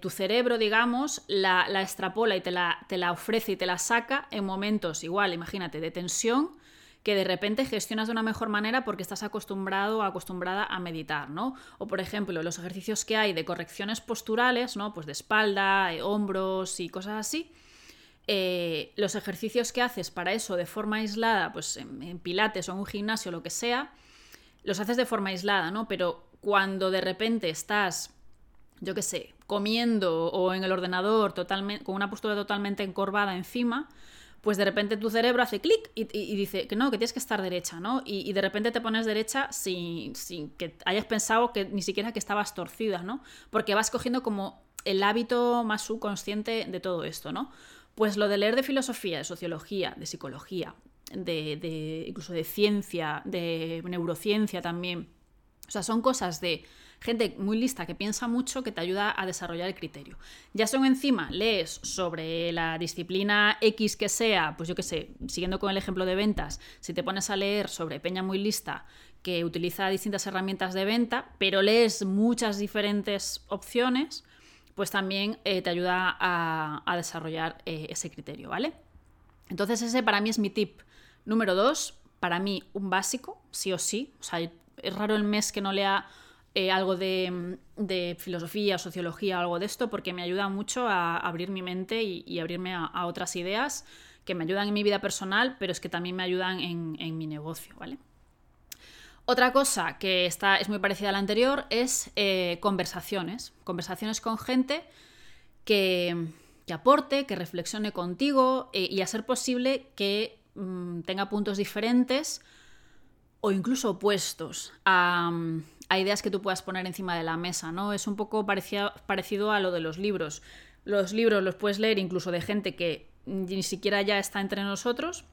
A: tu cerebro, digamos, la, extrapola y te la, te la ofrece y te la saca en momentos igual, imagínate, de tensión que de repente gestionas de una mejor manera porque estás acostumbrado o acostumbrada a meditar, ¿no? O por ejemplo, los ejercicios que hay de correcciones posturales, ¿no? Pues de espalda, eh, hombros y cosas así. Eh, los ejercicios que haces para eso de forma aislada, pues en, pilates o en un gimnasio, lo que sea, los haces de forma aislada, ¿no? Pero cuando de repente estás, yo qué sé, comiendo o en el ordenador totalmente, con una postura totalmente encorvada encima, pues de repente tu cerebro hace clic y, dice que no, que tienes que estar derecha, ¿no? Y, de repente te pones derecha sin, sin, que hayas pensado que ni siquiera que estabas torcida, ¿no? Porque vas cogiendo como el hábito más subconsciente de todo esto, ¿no? Pues lo de leer de filosofía, de sociología, de psicología, de, de incluso de ciencia, de neurociencia también. O sea, son cosas de gente muy lista que piensa mucho que te ayuda a desarrollar el criterio. Ya son encima lees sobre la disciplina X que sea, pues yo qué sé, siguiendo con el ejemplo de ventas, si te pones a leer sobre Peña muy lista que utiliza distintas herramientas de venta, pero lees muchas diferentes opciones, pues también eh, te ayuda a, desarrollar eh, ese criterio, ¿vale? Entonces ese para mí es mi tip número dos, para mí un básico, sí o sí, o sea, es raro el mes que no lea eh, algo de, de, filosofía, sociología, algo de esto, porque me ayuda mucho a abrir mi mente y, abrirme a, otras ideas que me ayudan en mi vida personal, pero es que también me ayudan en, mi negocio, ¿vale? Otra cosa que está, es muy parecida a la anterior es eh, conversaciones. Conversaciones con gente que, aporte, que reflexione contigo eh, y a ser posible que mm, tenga puntos diferentes o incluso opuestos a, ideas que tú puedas poner encima de la mesa, ¿no? Es un poco parecido, parecido a lo de los libros. Los libros los puedes leer incluso de gente que ni siquiera ya está entre nosotros,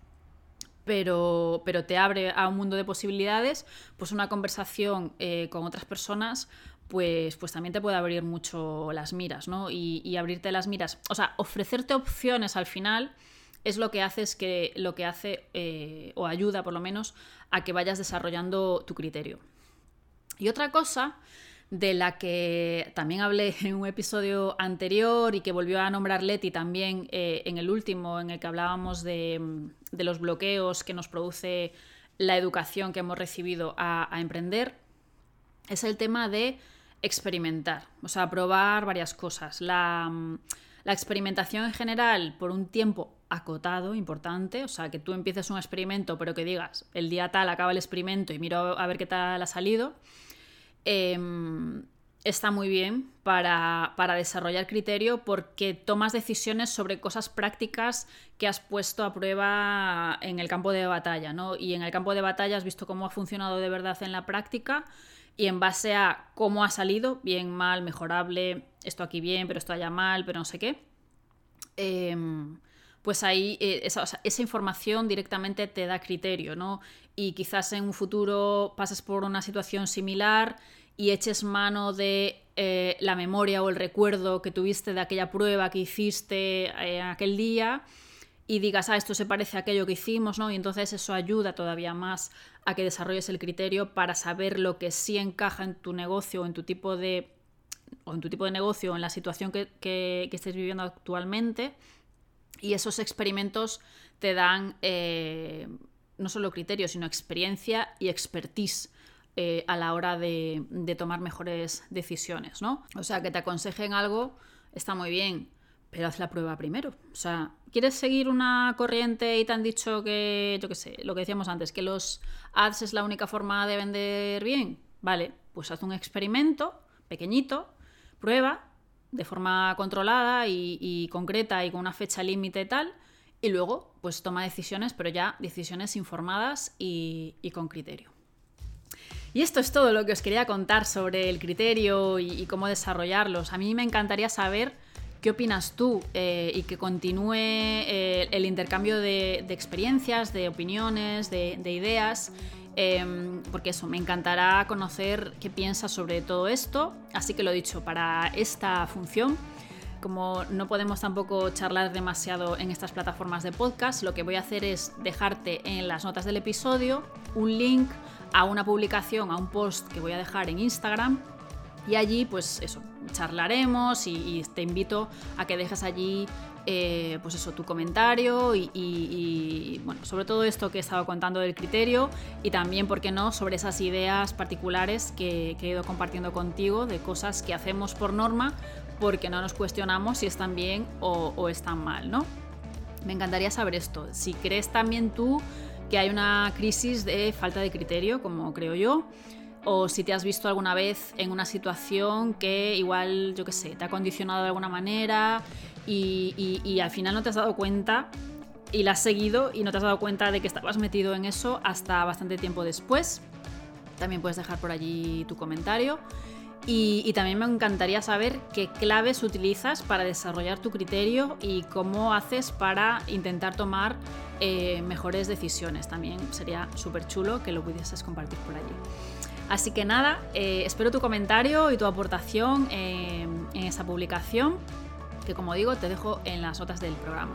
A: pero, pero te abre a un mundo de posibilidades, pues una conversación eh, con otras personas pues, pues también te puede abrir mucho las miras, ¿no? Y, abrirte las miras, o sea, ofrecerte opciones al final es lo que hace, que, lo que hace eh, o ayuda por lo menos a que vayas desarrollando tu criterio. Y otra cosa de la que también hablé en un episodio anterior y que volvió a nombrar Leti también eh, en el último, en el que hablábamos de, los bloqueos que nos produce la educación que hemos recibido a, emprender, es el tema de experimentar, o sea, probar varias cosas. La, la experimentación en general por un tiempo acotado, importante, o sea, que tú empieces un experimento, pero que digas, el día tal acaba el experimento y miro a ver qué tal ha salido Em, está muy bien para, desarrollar criterio porque tomas decisiones sobre cosas prácticas que has puesto a prueba en el campo de batalla, ¿no? Y en el campo de batalla has visto cómo ha funcionado de verdad en la práctica y en base a cómo ha salido, bien, mal, mejorable, esto aquí bien, pero esto allá mal, pero no sé qué. Em, pues ahí eh, esa, información directamente te da criterio, ¿no? Y quizás en un futuro pases por una situación similar y eches mano de eh, la memoria o el recuerdo que tuviste de aquella prueba que hiciste eh, aquel día y digas, ah, esto se parece a aquello que hicimos, ¿no? Y entonces eso ayuda todavía más a que desarrolles el criterio para saber lo que sí encaja en tu negocio o en tu tipo de, o en tu tipo de negocio o en la situación que, que, estés viviendo actualmente. Y esos experimentos te dan eh, no solo criterio, sino experiencia y expertise eh, a la hora de, tomar mejores decisiones, ¿no? O sea, que te aconsejen algo está muy bien, pero haz la prueba primero. O sea, ¿quieres seguir una corriente y te han dicho que, yo qué sé, lo que decíamos antes, que los ads es la única forma de vender bien? Vale, pues haz un experimento pequeñito, prueba de forma controlada y, concreta y con una fecha límite y tal, y luego pues toma decisiones, pero ya decisiones informadas y con criterio. Y esto es todo lo que os quería contar sobre el criterio y, cómo desarrollarlos. A mí me encantaría saber qué opinas tú eh, y que continúe eh, el intercambio de, experiencias, de opiniones, de, ideas. Em, porque eso, me encantará conocer qué piensas sobre todo esto. Así que lo dicho, para esta función, como no podemos tampoco charlar demasiado en estas plataformas de podcast, lo que voy a hacer es dejarte en las notas del episodio un link a una publicación, a un post que voy a dejar en Instagram y allí pues eso, charlaremos y, te invito a que dejes allí eh, pues eso, tu comentario y, bueno, sobre todo esto que he estado contando del criterio y también, ¿por qué no?, sobre esas ideas particulares que, he ido compartiendo contigo de cosas que hacemos por norma porque no nos cuestionamos si están bien o, o están mal, ¿no? Me encantaría saber esto. Si crees también tú que hay una crisis de falta de criterio, como creo yo, o si te has visto alguna vez en una situación que igual, yo qué sé, te ha condicionado de alguna manera y, al final no te has dado cuenta y la has seguido y no te has dado cuenta de que estabas metido en eso hasta bastante tiempo después. También puedes dejar por allí tu comentario. Y, también me encantaría saber qué claves utilizas para desarrollar tu criterio y cómo haces para intentar tomar eh, mejores decisiones. También sería súper chulo que lo pudieses compartir por allí. Así que nada, eh, espero tu comentario y tu aportación en, en esa publicación, que como digo te dejo en las notas del programa.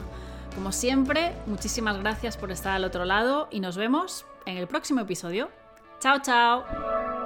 A: Como siempre, muchísimas gracias por estar al otro lado y nos vemos en el próximo episodio. Chao, chao.